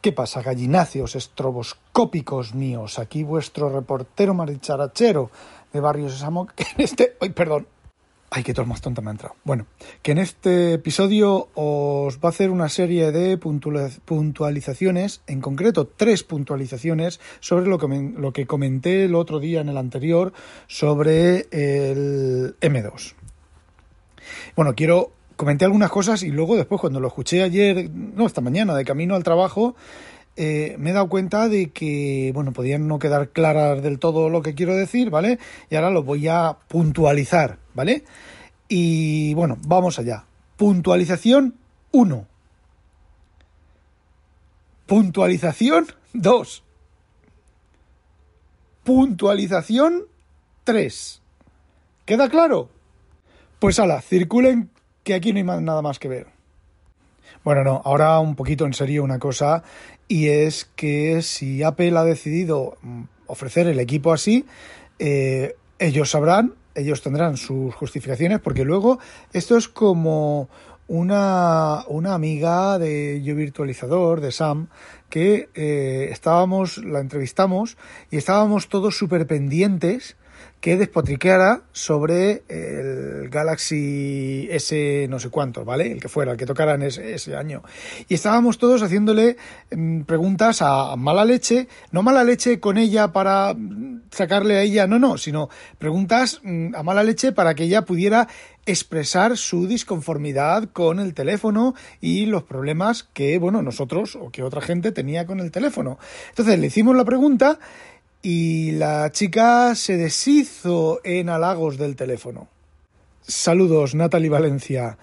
¿Qué pasa, gallináceos estroboscópicos míos? Aquí vuestro reportero maricharachero de Barrio Sésamo, que en este... ¡Ay, perdón! Ay, que todo más tonta me ha entrado. Bueno, que en este episodio os va a hacer una serie de puntualizaciones, en concreto tres puntualizaciones, sobre lo que, lo que comenté el otro día en el anterior sobre el M2. Bueno, quiero comenté algunas cosas y luego después cuando lo escuché ayer, no, esta mañana, de camino al trabajo, eh, me he dado cuenta de que, bueno, podían no quedar claras del todo lo que quiero decir, ¿vale? Y ahora lo voy a puntualizar, ¿vale? Y bueno, vamos allá. Puntualización 1. Puntualización 2. Puntualización 3. ¿Queda claro? Pues ala, circulen que aquí no hay nada más que ver. Bueno, no, ahora un poquito en serio una cosa, y es que si Apple ha decidido mm, ofrecer el equipo así, eh, ellos sabrán, ellos tendrán sus justificaciones, porque luego esto es como una, una amiga de Yo Virtualizador, de Sam, que eh, estábamos, la entrevistamos y estábamos todos súper pendientes que despotriqueara sobre el Galaxy S no sé cuánto, ¿vale? El que fuera, el que tocara en ese, año. Y estábamos todos haciéndole mm, preguntas a mala leche, no mala leche con ella para mm, sacarle a ella, no, no, sino preguntas mm, a mala leche para que ella pudiera expresar su disconformidad con el teléfono y los problemas que, bueno, nosotros o que otra gente tenía con el teléfono. Entonces le hicimos la pregunta y la chica se deshizo en halagos del teléfono. Saludos, Natalie Valencia.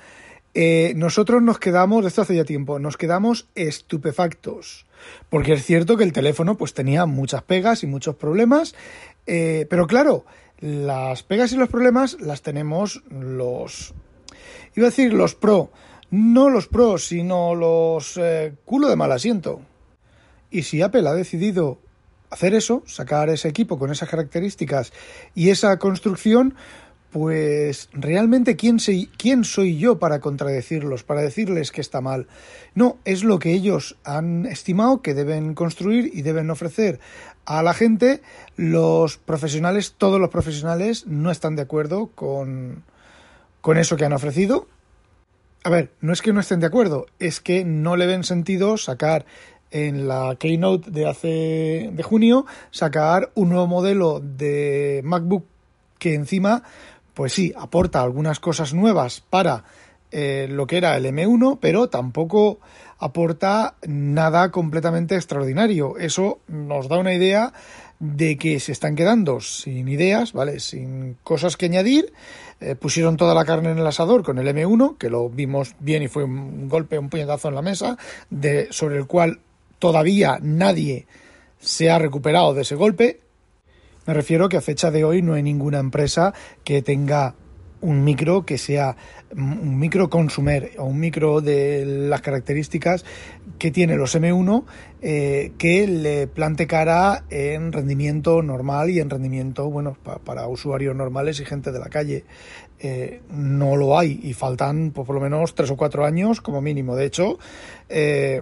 Eh, nosotros nos quedamos, esto hace ya tiempo, nos quedamos estupefactos. Porque es cierto que el teléfono pues tenía muchas pegas y muchos problemas. Eh, pero claro, las pegas y los problemas las tenemos los... Iba a decir los pro. No los pro, sino los eh, culo de mal asiento. Y si Apple ha decidido hacer eso, sacar ese equipo con esas características y esa construcción, pues realmente ¿quién soy, yo para contradecirlos, para decirles que está mal. No, es lo que ellos han estimado que deben construir y deben ofrecer a la gente. Los profesionales, todos los profesionales, no están de acuerdo con, con eso que han ofrecido. A ver, no es que no estén de acuerdo, es que no le ven sentido sacar en la keynote de hace de junio sacar un nuevo modelo de MacBook que encima pues sí aporta algunas cosas nuevas para eh, lo que era el M1 pero tampoco aporta nada completamente extraordinario eso nos da una idea de que se están quedando sin ideas, ¿vale? Sin cosas que añadir. Eh, pusieron toda la carne en el asador con el M1, que lo vimos bien y fue un golpe, un puñetazo en la mesa, de, sobre el cual todavía nadie se ha recuperado de ese golpe. Me refiero que a fecha de hoy no hay ninguna empresa que tenga un micro que sea un micro consumer o un micro de las características que tiene los M1 eh, que le plante cara en rendimiento normal y en rendimiento bueno para usuarios normales y gente de la calle eh, no lo hay y faltan pues, por lo menos tres o cuatro años como mínimo de hecho eh,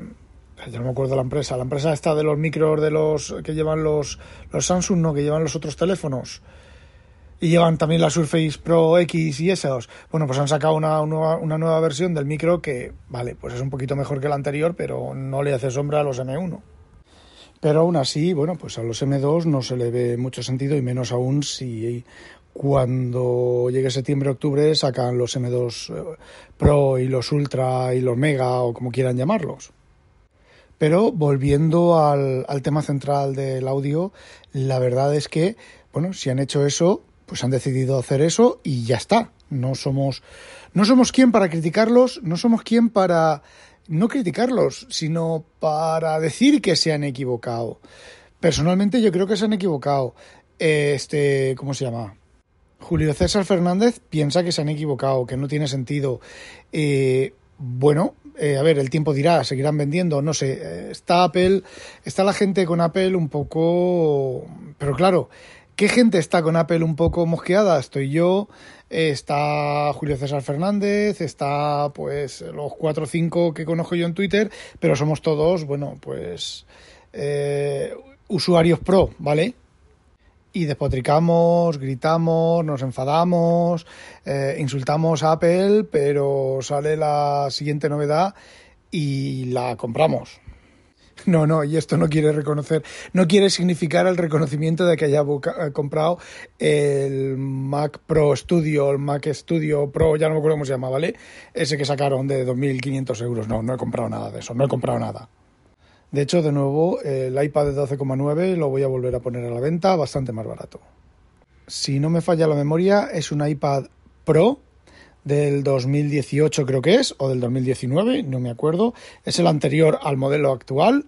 ya no me acuerdo la empresa, la empresa está de los micros de los que llevan los, los Samsung, no, que llevan los otros teléfonos. Y llevan también la Surface Pro X y esos. Bueno, pues han sacado una, una, una nueva versión del micro que, vale, pues es un poquito mejor que la anterior, pero no le hace sombra a los M1. Pero aún así, bueno, pues a los M2 no se le ve mucho sentido y menos aún si cuando llegue septiembre-octubre sacan los M2 eh, Pro y los Ultra y los Mega o como quieran llamarlos. Pero volviendo al, tema central del audio, la verdad es que, bueno, si han hecho eso, pues han decidido hacer eso y ya está. No somos, no somos quien para criticarlos, no somos quien para no criticarlos, sino para decir que se han equivocado. Personalmente yo creo que se han equivocado. Este, ¿cómo se llama? Julio César Fernández piensa que se han equivocado, que no tiene sentido. Eh, bueno, eh, a ver, el tiempo dirá, seguirán vendiendo, no sé. Eh, está Apple, está la gente con Apple un poco. Pero claro, ¿qué gente está con Apple un poco mosqueada? Estoy yo, está Julio César Fernández, está pues los cuatro o cinco que conozco yo en Twitter, pero somos todos, bueno, pues usuarios pro, ¿vale? Y despotricamos, gritamos, nos enfadamos, eh, insultamos a Apple, pero sale la siguiente novedad y la compramos. No, no, y esto no quiere reconocer, no quiere significar el reconocimiento de que haya eh, comprado el Mac Pro Studio, el Mac Studio Pro, ya no me acuerdo cómo se llama, ¿vale? Ese que sacaron de 2.500 euros. No, no he comprado nada de eso, no he comprado nada. De hecho, de nuevo, el iPad de 12,9 lo voy a volver a poner a la venta bastante más barato. Si no me falla la memoria, es un iPad Pro del 2018 creo que es, o del 2019, no me acuerdo. Es el anterior al modelo actual.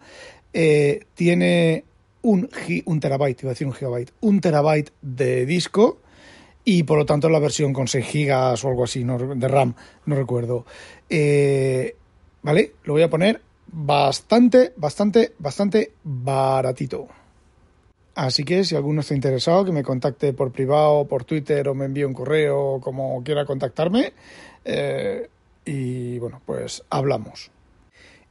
Eh, tiene un, terabyte, iba a decir un gigabyte, un terabyte de disco y por lo tanto la versión con 6 gigas o algo así de RAM, no recuerdo. Eh, ¿Vale? Lo voy a poner bastante, bastante, bastante baratito. Así que si alguno está interesado, que me contacte por privado, por Twitter o me envíe un correo, como quiera contactarme. Eh, y bueno, pues hablamos.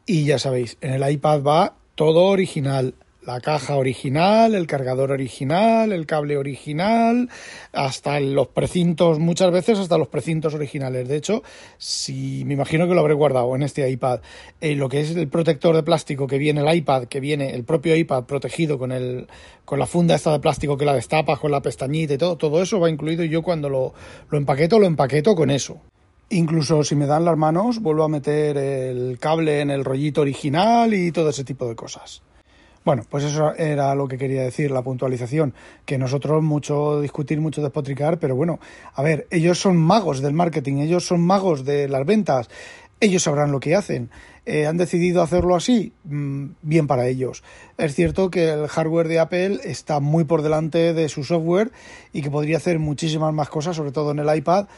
Y ya sabéis, en el iPad va todo original la caja original, el cargador original, el cable original, hasta los precintos, muchas veces hasta los precintos originales. De hecho, si me imagino que lo habré guardado en este iPad, eh, lo que es el protector de plástico que viene el iPad, que viene el propio iPad protegido con el con la funda esta de plástico que la destapas con la pestañita y todo, todo eso va incluido y yo cuando lo, lo empaqueto, lo empaqueto con eso. Incluso si me dan las manos, vuelvo a meter el cable en el rollito original y todo ese tipo de cosas. Bueno, pues eso era lo que quería decir, la puntualización, que nosotros mucho discutir, mucho despotricar, pero bueno, a ver, ellos son magos del marketing, ellos son magos de las ventas, ellos sabrán lo que hacen. Eh, han decidido hacerlo así, mm, bien para ellos. Es cierto que el hardware de Apple está muy por delante de su software y que podría hacer muchísimas más cosas, sobre todo en el iPad.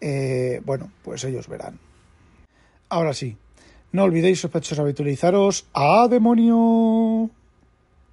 Eh, bueno, pues ellos verán. Ahora sí, no olvidéis sospechosos habitualizaros. ¡A demonio!